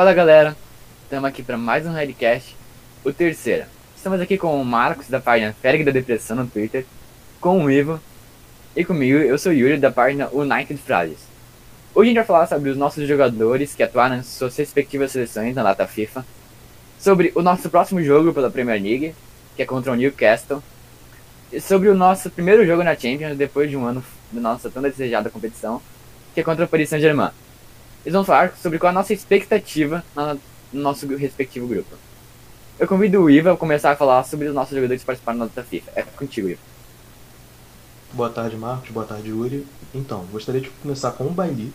Fala galera, estamos aqui para mais um Redcast, o terceiro. Estamos aqui com o Marcos da página Ferg da Depressão no Twitter, com o Ivo e comigo, eu sou o Yuri da página United Frases. Hoje a gente vai falar sobre os nossos jogadores que atuaram em suas respectivas seleções na data FIFA, sobre o nosso próximo jogo pela Premier League, que é contra o Newcastle, e sobre o nosso primeiro jogo na Champions depois de um ano da nossa tão desejada competição, que é contra o Paris Saint-Germain. Eles vão falar sobre qual a nossa expectativa no nosso respectivo grupo. Eu convido o Iva a começar a falar sobre os nossos jogadores que participaram da FIFA. É contigo, Iva. Boa tarde, Marcos. Boa tarde, Yuri. Então, gostaria de começar com o Bailey,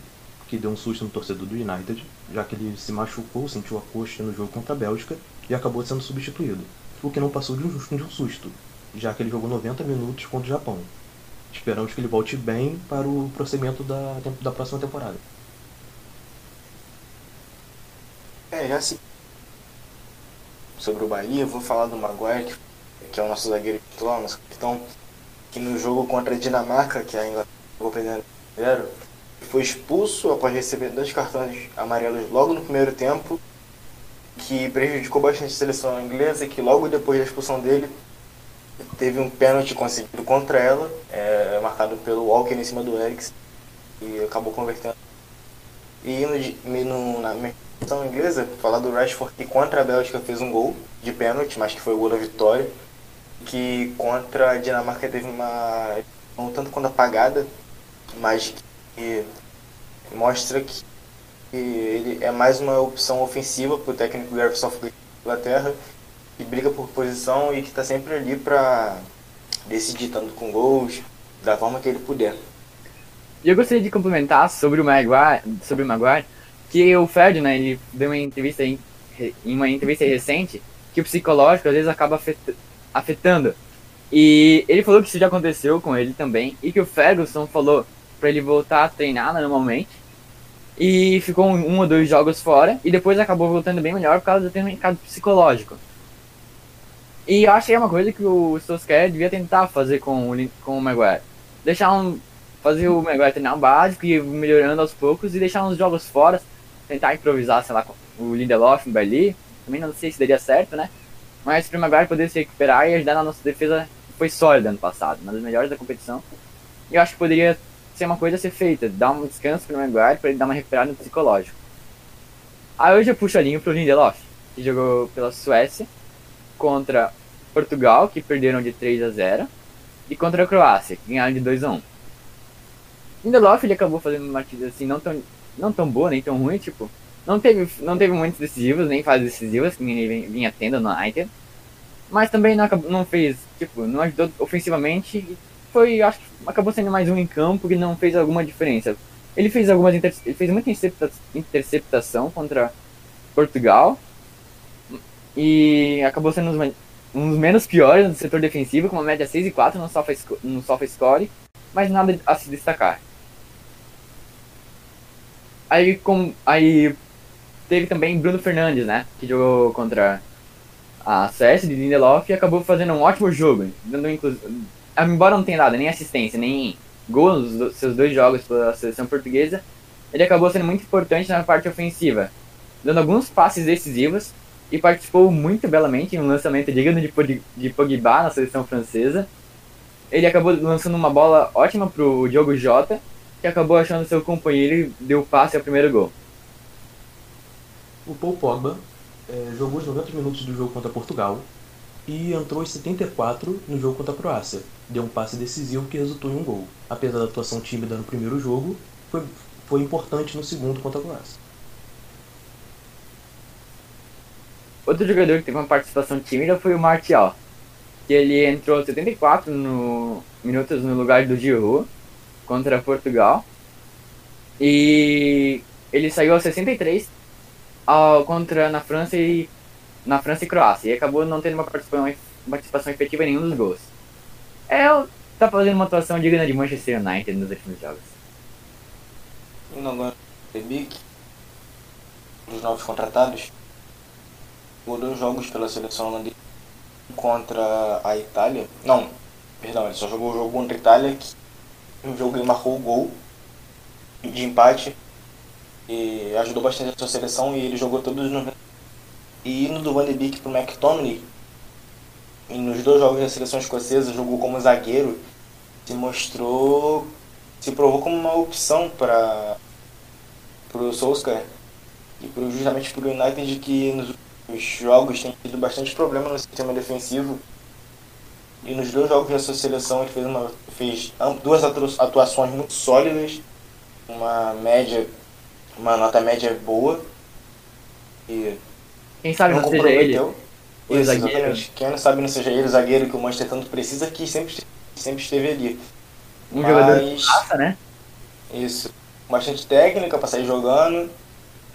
que deu um susto no torcedor do United, já que ele se machucou, sentiu a coxa no jogo contra a Bélgica e acabou sendo substituído, o que não passou de um, de um susto, já que ele jogou 90 minutos contra o Japão. Esperamos que ele volte bem para o prosseguimento da, da próxima temporada. É, já se. Sobre o Bahia, eu vou falar do Maguire, que, que é o nosso zagueiro titular, nosso capitão, que no jogo contra a Dinamarca, que a Inglaterra jogou perdendo 0, foi expulso após receber dois cartões amarelos logo no primeiro tempo, que prejudicou bastante a seleção inglesa e que logo depois da expulsão dele teve um pênalti conseguido contra ela, é, marcado pelo Walker em cima do Eriksen, e acabou convertendo. E no, no, na seleção inglesa, falar do Rashford que contra a Bélgica fez um gol de pênalti, mas que foi o gol da vitória, que contra a Dinamarca teve uma não tanto quanto apagada, mas que mostra que ele é mais uma opção ofensiva para o técnico Gareth Southgate da Inglaterra que briga por posição e que está sempre ali para decidir, tanto com gols, da forma que ele puder. E eu gostaria de complementar sobre o Maguire, sobre o Maguire que o Ferdinand ele deu uma entrevista em, em uma entrevista recente que o psicológico às vezes acaba afetando. E ele falou que isso já aconteceu com ele também e que o Ferguson falou para ele voltar a treinar normalmente e ficou um, um, ou dois jogos fora e depois acabou voltando bem melhor por causa do mercado psicológico. E eu acho que é uma coisa que o Solskjaer devia tentar fazer com o, com o Maguire. Deixar um. Fazer o Maguire treinar o básico e melhorando aos poucos e deixar uns jogos fora. Tentar improvisar, sei lá, com o Lindelof, o Bailey. Também não sei se daria certo, né? Mas para o Maguire poder se recuperar e ajudar na nossa defesa foi sólida ano passado, uma das melhores da competição. E eu acho que poderia ser uma coisa a ser feita, dar um descanso para o Maguire para ele dar uma recuperada no psicológico. Aí hoje eu puxo a linha pro Lindelof, que jogou pela Suécia contra Portugal, que perderam de 3 a 0, e contra a Croácia, que ganharam de 2 a 1. Lindelof ele acabou fazendo uma partida assim não tão, não tão boa, nem tão ruim, tipo, não teve, não teve muitos decisivos, nem fases decisivas que ele vinha tendo no United. Mas também não, não fez, tipo, não ajudou ofensivamente e foi, acho que acabou sendo mais um em campo que não fez alguma diferença. Ele fez algumas ele fez muita interceptação contra Portugal e acabou sendo um dos menos piores no setor defensivo, com uma média 6 e 4 no soft, no soft score, mas nada a se destacar. Aí, com, aí teve também Bruno Fernandes, né? Que jogou contra a CS de Lindelof e acabou fazendo um ótimo jogo, dando embora não tenha dado nem assistência, nem gol nos seus dois jogos pela seleção portuguesa, ele acabou sendo muito importante na parte ofensiva, dando alguns passes decisivos e participou muito belamente em um lançamento digno de, de Pogba na seleção francesa. Ele acabou lançando uma bola ótima para o Diogo Jota, que acabou achando seu companheiro e deu passe ao primeiro gol. O Paul Pogba é, jogou os 90 minutos do jogo contra Portugal e entrou os 74 no jogo contra a Croácia. Deu um passe decisivo que resultou em um gol. Apesar da atuação tímida no primeiro jogo, foi, foi importante no segundo contra a Croácia. Outro jogador que teve uma participação tímida foi o Martial, que ele entrou 74 no, minutos no lugar do Giroud contra Portugal. E ele saiu aos 63 ao, contra na França e na França e Croácia e acabou não tendo uma participação, participação efetiva em nenhum dos gols. É, tá fazendo uma atuação digna de Manchester United nos últimos jogos. Indo agora Demic, dos novos contratados, jogou dois jogos pela seleção holandesa contra a Itália. Não, perdão, ele só jogou o jogo contra a Itália, que um jogo ele marcou o gol de empate e ajudou bastante a sua seleção e ele jogou todos os 90. E indo do Van de Beek pro McTominay, e nos dois jogos da seleção escocesa jogou como zagueiro, se mostrou, se provou como uma opção para o Solskjaer e pro, justamente para o United que nos jogos tem tido bastante problema no sistema defensivo e nos dois jogos da sua seleção ele fez, uma, fez duas atuações muito sólidas, uma média, uma nota média boa. E Quem sabe não, não seja ele. Isso, exatamente. Quem não sabe não seja ele o zagueiro que o Manchester tanto precisa, que sempre, sempre esteve ali. Um Mas, jogador de raça, né? Isso. Bastante técnica para sair jogando.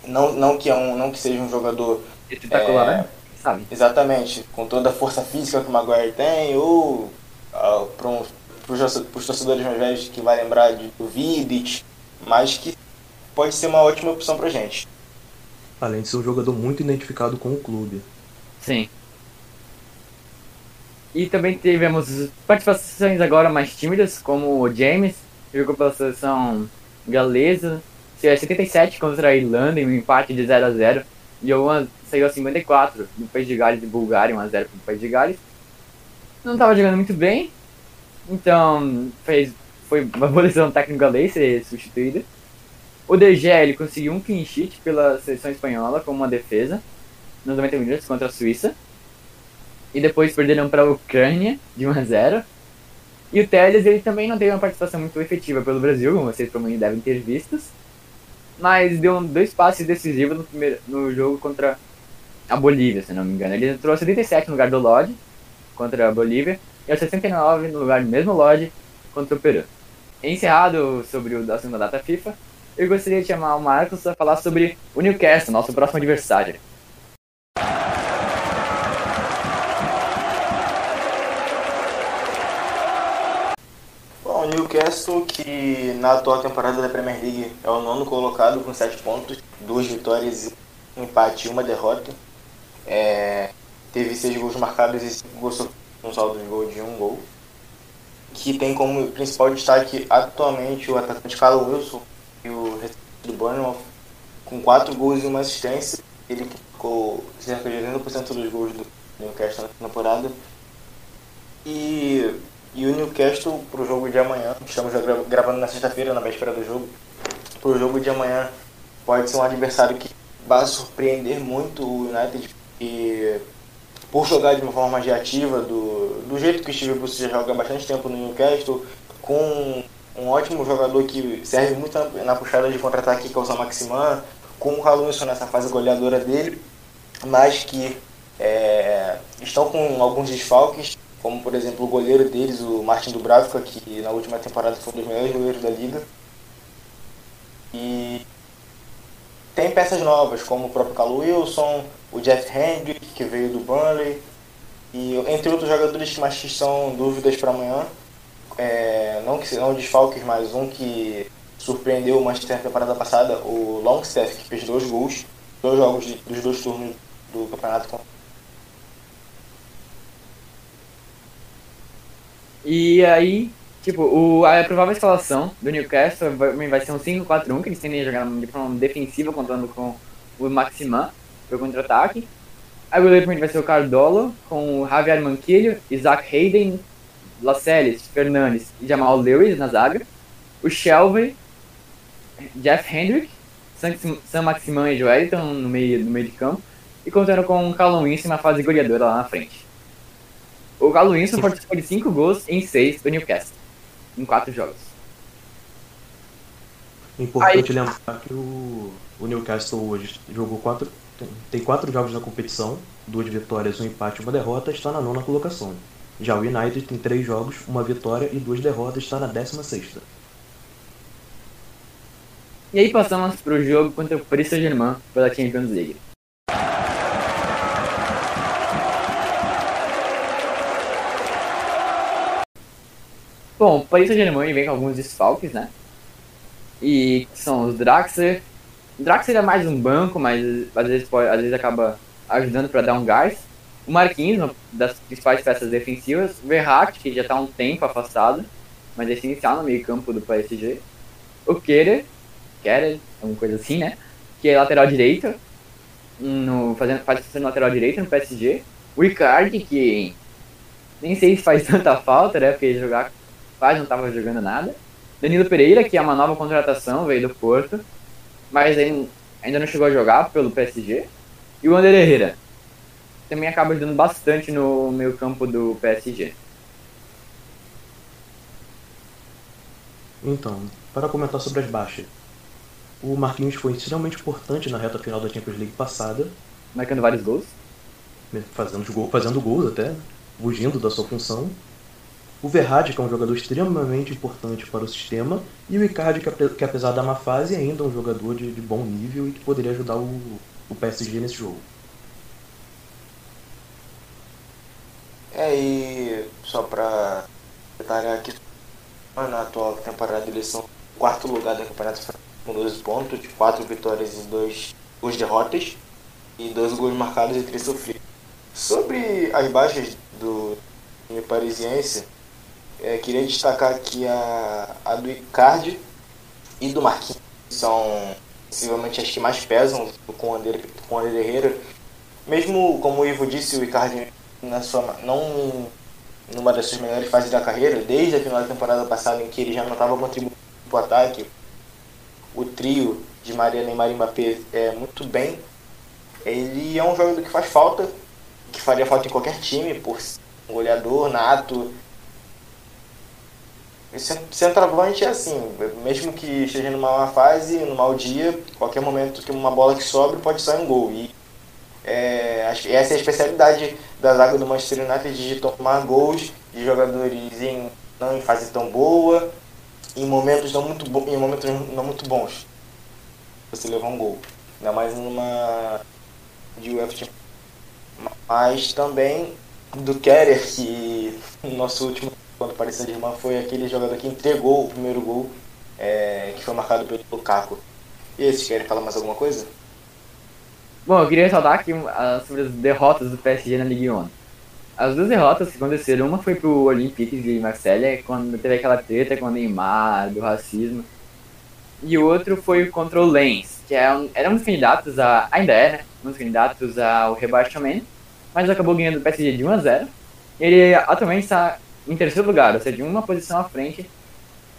Não, não, que é um, não que seja um jogador. Espetacular, é, né? Sabe? Exatamente, com toda a força física que o Maguire tem, ou uh, para um, os torcedores mais velhos que vai lembrar de, do Vidic, mas que pode ser uma ótima opção pra gente. Além de ser um jogador muito identificado com o clube. Sim. E também tivemos participações agora mais tímidas, como o James, que jogou pela seleção galesa, 77 contra a Irlanda em um empate de 0 a 0 e uma saiu a 54 do País de Gales e Bulgária, 1x0 para o País de Gales. Não estava jogando muito bem, então fez, foi uma boa decisão técnica galês ser substituída. O DG ele conseguiu um clean sheet pela seleção espanhola como uma defesa nos 90 minutos contra a Suíça. E depois perderam para a Ucrânia de 1 a 0. E o Teles ele também não teve uma participação muito efetiva pelo Brasil, como vocês provavelmente devem ter visto mas deu dois passes decisivos no, primeiro, no jogo contra a Bolívia, se não me engano. Ele entrou a 77 no lugar do Lodge contra a Bolívia e a 69 no lugar do mesmo Lodge contra o Peru. Encerrado sobre o da segunda data FIFA, eu gostaria de chamar o Marcos para falar sobre o Newcastle, nosso próximo adversário. Newcastle, que na atual temporada da Premier League é o nono colocado com 7 pontos, duas vitórias, um empate e uma derrota. É, teve 6 gols marcados e 5 gols um saldo de gol de um gol. Que tem como principal destaque atualmente o atacante Carlos Wilson e o do Bournemouth, com 4 gols e uma assistência. Ele ficou cerca de 80% dos gols do Newcastle na temporada. E e o Newcastle para o jogo de amanhã, estamos gravando na sexta-feira, na véspera do jogo, para o jogo de amanhã pode ser um adversário que vai surpreender muito o United e por jogar de uma forma reativa, do, do jeito que o Steve Bruce joga bastante tempo no Newcastle, com um ótimo jogador que serve muito na, na puxada de contra-ataque que é o Maximan, com o Calunso nessa fase goleadora dele, mas que é, estão com alguns desfalques como por exemplo o goleiro deles, o Martin Dubravka, que na última temporada foi um dos melhores goleiros da liga. E tem peças novas, como o próprio Cal Wilson, o Jeff Hendrick, que veio do Burnley, e entre outros jogadores que mais são dúvidas para amanhã. É, não que sejam desfalques, mas um que surpreendeu o Manchester na temporada passada, o Longstaff, que fez dois gols, dois jogos de, dos dois turnos do campeonato E aí, tipo, o, a provável escalação do Newcastle vai, vai ser um 5-4-1, que eles tendem a jogar de forma defensiva, contando com o Maximan para o contra-ataque. Aí o goleiro vai ser o Cardolo, com o Javier Manquilho, Isaac Hayden, Lascelles, Fernandes e Jamal Lewis na zaga. O Shelby, Jeff Hendrick, Sam Maximan e Joeliton no meio, no meio de campo. E contando com o Callum Winston na fase goleadora lá na frente. O Galo Winston participou de 5 gols em 6 do Newcastle, em 4 jogos. Importante Aí... lembrar que o, o Newcastle hoje jogou 4. Tem 4 jogos na competição, 2 vitórias, um empate e uma derrota, está na nona colocação. Já o United tem 3 jogos, uma vitória e 2 derrotas, está na 16. E aí passamos para o jogo contra o Paris Saint-Germain pela Champions League. Bom, o Paris Saint-Germain vem com alguns desfalques, né? E são os Draxler. Draxler é mais um banco, mas às vezes, pode, às vezes acaba ajudando para dar um gás. O Marquinhos, das principais peças defensivas. O Verratti, que já está há um tempo afastado, mas é essencial no meio campo do PSG. O Kerer, Keller, alguma coisa assim, né? Que é lateral direito, no, fazendo, fazendo lateral direito no PSG. O Icardi, que nem sei se faz tanta falta, né? Porque jogar quase não estava jogando nada. Danilo Pereira, que é uma nova contratação, veio do Porto, mas ainda não chegou a jogar pelo PSG. E o Ander Herrera, também acaba ajudando bastante no meio campo do PSG. Então, para comentar sobre as baixas. O Marquinhos foi extremamente importante na reta final da Champions League passada. Marcando vários gols. Fazendo, gol, fazendo gols até, fugindo da sua função. O Verratti, que é um jogador extremamente importante para o sistema. E o Icardi, que apesar da má fase, ainda é um jogador de, de bom nível e que poderia ajudar o, o PSG nesse jogo. É, e só para detalhar aqui, na atual temporada eles são quarto lugar do campeonato com 12 pontos, 4 vitórias e 2 gols derrotas, e 2 gols marcados e 3 sofridos. Sobre as baixas do time parisiense, é, queria destacar aqui a, a do Icardi e do Marquinhos, que são possivelmente as que mais pesam com o Ander, com o Ander Herrera. Mesmo, como o Ivo disse, o Icardi na sua, não numa das suas melhores fases da carreira, desde a final da temporada passada em que ele já não estava contribuindo para o ataque, o trio de Maria Neymar e Mbappé é muito bem. Ele é um jogador que faz falta, que faria falta em qualquer time, por um goleador nato. Centroavante é assim, mesmo que esteja numa má fase, num mau dia, qualquer momento que uma bola que sobre pode sair um gol. E é, essa é a especialidade da zaga do Manchester United de tomar gols de jogadores em, não em fase tão boa, em momentos não muito, em momentos não muito bons. Você levar um gol. Ainda mais numa de UEFA Mas também do Kerer, que no nosso último quando apareceu de irmã foi aquele jogador que entregou o primeiro gol, é, que foi marcado pelo Lukaku. E esse, querem falar mais alguma coisa? Bom, eu queria ressaltar aqui uh, sobre as derrotas do PSG na Ligue 1. As duas derrotas que aconteceram, uma foi pro Olympique de Marselha, quando teve aquela treta com o Neymar, do racismo. E o outro foi contra o Lens, que é um, era um dos candidatos a. ainda é, né? Um dos candidatos ao rebaixamento, mas acabou ganhando o PSG de 1 a 0 Ele atualmente está em terceiro lugar, ou seja, uma posição à frente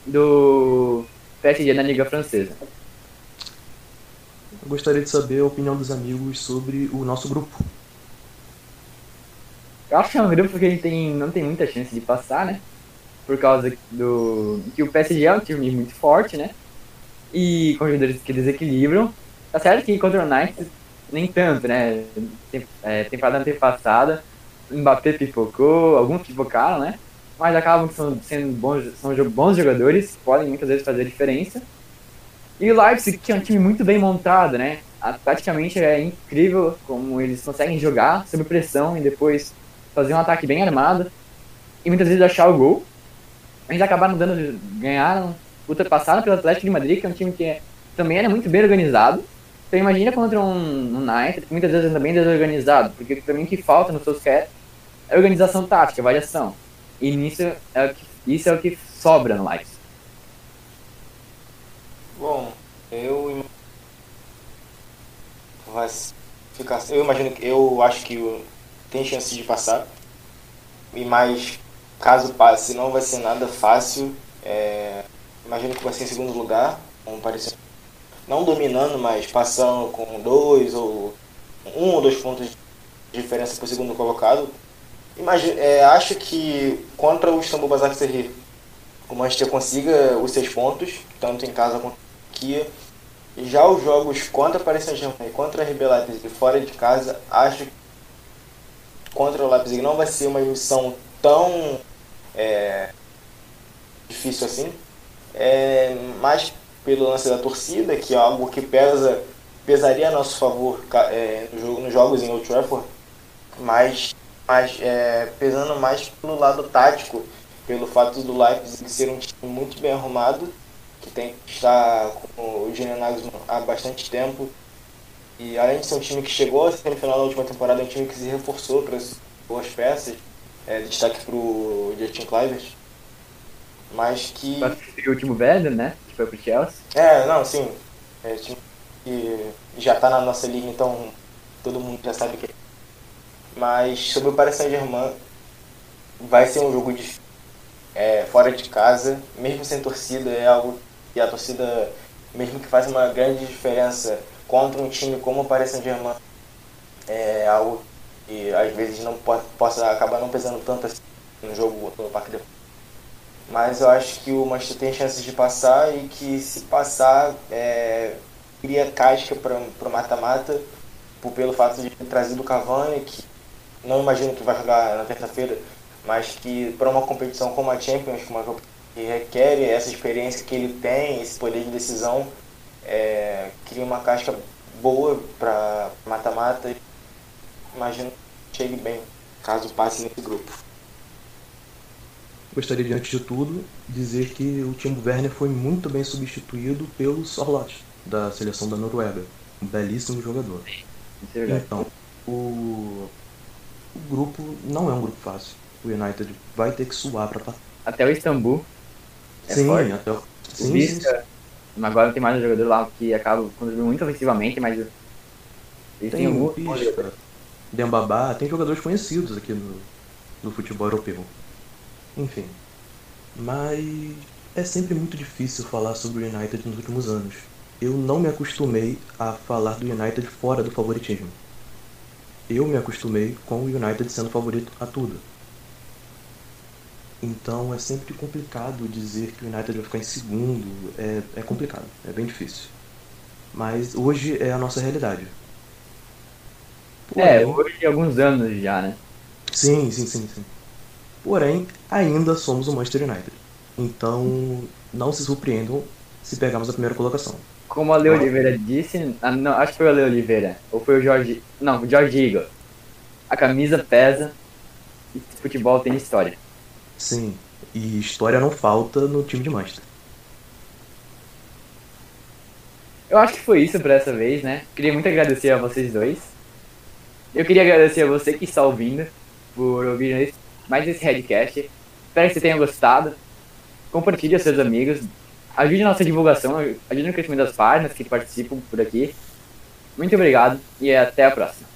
do PSG na Liga Francesa. Eu gostaria de saber a opinião dos amigos sobre o nosso grupo. Eu acho que é um grupo que a gente tem, não tem muita chance de passar, né? Por causa do. que o PSG é um time muito forte, né? E com jogadores que desequilibram. Tá certo que contra o Knights nem tanto, né? Tem, é, temporada antepassada, Mbappé pipocou, alguns pipocaram, né? Mas acabam sendo bons, são bons jogadores, podem muitas vezes fazer diferença. E o Leipzig, que é um time muito bem montado, né? Praticamente é incrível como eles conseguem jogar sob pressão e depois fazer um ataque bem armado e muitas vezes achar o gol. Eles acabaram dando, ganharam, ultrapassaram pelo Atlético de Madrid, que é um time que também era muito bem organizado. Então imagina contra um United, que muitas vezes anda bem desorganizado, porque para mim o que falta no Solskjaer é organização tática, variação. E nisso é o que, isso é o que sobra no Leipzig. Bom, eu vai ficar. Eu imagino que eu acho que tem chance de passar. E mais caso passe, não vai ser nada fácil. É, imagino que vai ser em segundo lugar, como parecer. Não dominando, mas passando com dois ou um ou dois pontos de diferença para o segundo colocado. Imagino, é, acho que contra o Istanbul Basaksehir o Manchester consiga os seis pontos, tanto em casa quanto que já os jogos contra o Paris Saint-Germain e contra a RB Leipzig fora de casa, acho que contra o Leipzig não vai ser uma missão tão é, difícil assim. É, pelo lance da torcida, que é algo que pesa, pesaria a nosso favor é, nos jogos em Old Trafford, mas, mas é, pesando mais pelo lado tático, pelo fato do Leipzig ser um time muito bem arrumado que tem está com o Julian Nagelsmann há bastante tempo. E além de ser um time que chegou à semifinal da última temporada, é um time que se reforçou para as boas peças. É, destaque para o Justin Clivert. Mas que. o último Werner, né? Que foi pro Chelsea. É, não, sim. É time que já tá na nossa liga, então todo mundo já sabe que. Mas sobre o Paris Saint-Germain, vai ser um jogo de é, fora de casa, mesmo sem torcida, é algo que a torcida, mesmo que faz uma grande diferença contra um time como o Paris Saint-Germain, é algo que às vezes não possa acabar não pesando tanto assim no jogo no Parque de mas eu acho que o Manchester tem chances de passar e que se passar é, cria casca para o mata-mata pelo fato de ter trazido o Cavani, que não imagino que vai jogar na terça-feira, mas que para uma competição como a Champions, uma que requer essa experiência que ele tem, esse poder de decisão, é, cria uma casca boa para mata-mata. Imagino que chegue bem, caso passe nesse grupo. Gostaria de, antes de tudo, dizer que o Timo Werner foi muito bem substituído pelo Sorloth, da seleção da Noruega. Um belíssimo jogador. É então, o, o grupo não é um grupo fácil. O United vai ter que suar para passar. Até o Istambul. É sim, forte. até o. Sim, o Vista, agora tem mais um jogador lá que acaba contribuindo muito ofensivamente, mas. Tem, tem o Vista, Dembabá, tem jogadores conhecidos aqui no, no futebol europeu. Enfim. Mas é sempre muito difícil falar sobre o United nos últimos anos. Eu não me acostumei a falar do United fora do favoritismo. Eu me acostumei com o United sendo favorito a tudo. Então é sempre complicado dizer que o United vai ficar em segundo. É, é complicado, é bem difícil. Mas hoje é a nossa realidade. Porém, é, hoje alguns anos já, né? Sim, sim, sim, sim. Porém, ainda somos o Manchester United. Então, não se surpreendam se pegarmos a primeira colocação. Como a Leo Oliveira disse, ah, não, acho que foi o Leo Oliveira, ou foi o Jorge. Não, o Jorge Igor. A camisa pesa e futebol tem história. Sim, e história não falta no time de Manchester. Eu acho que foi isso para essa vez, né? Queria muito agradecer a vocês dois. Eu queria agradecer a você que está ouvindo por ouvir mais esse Redcast. Espero que você tenha gostado. Compartilhe aos seus amigos. Ajude a nossa divulgação, ajude no crescimento das páginas que participam por aqui. Muito obrigado e até a próxima.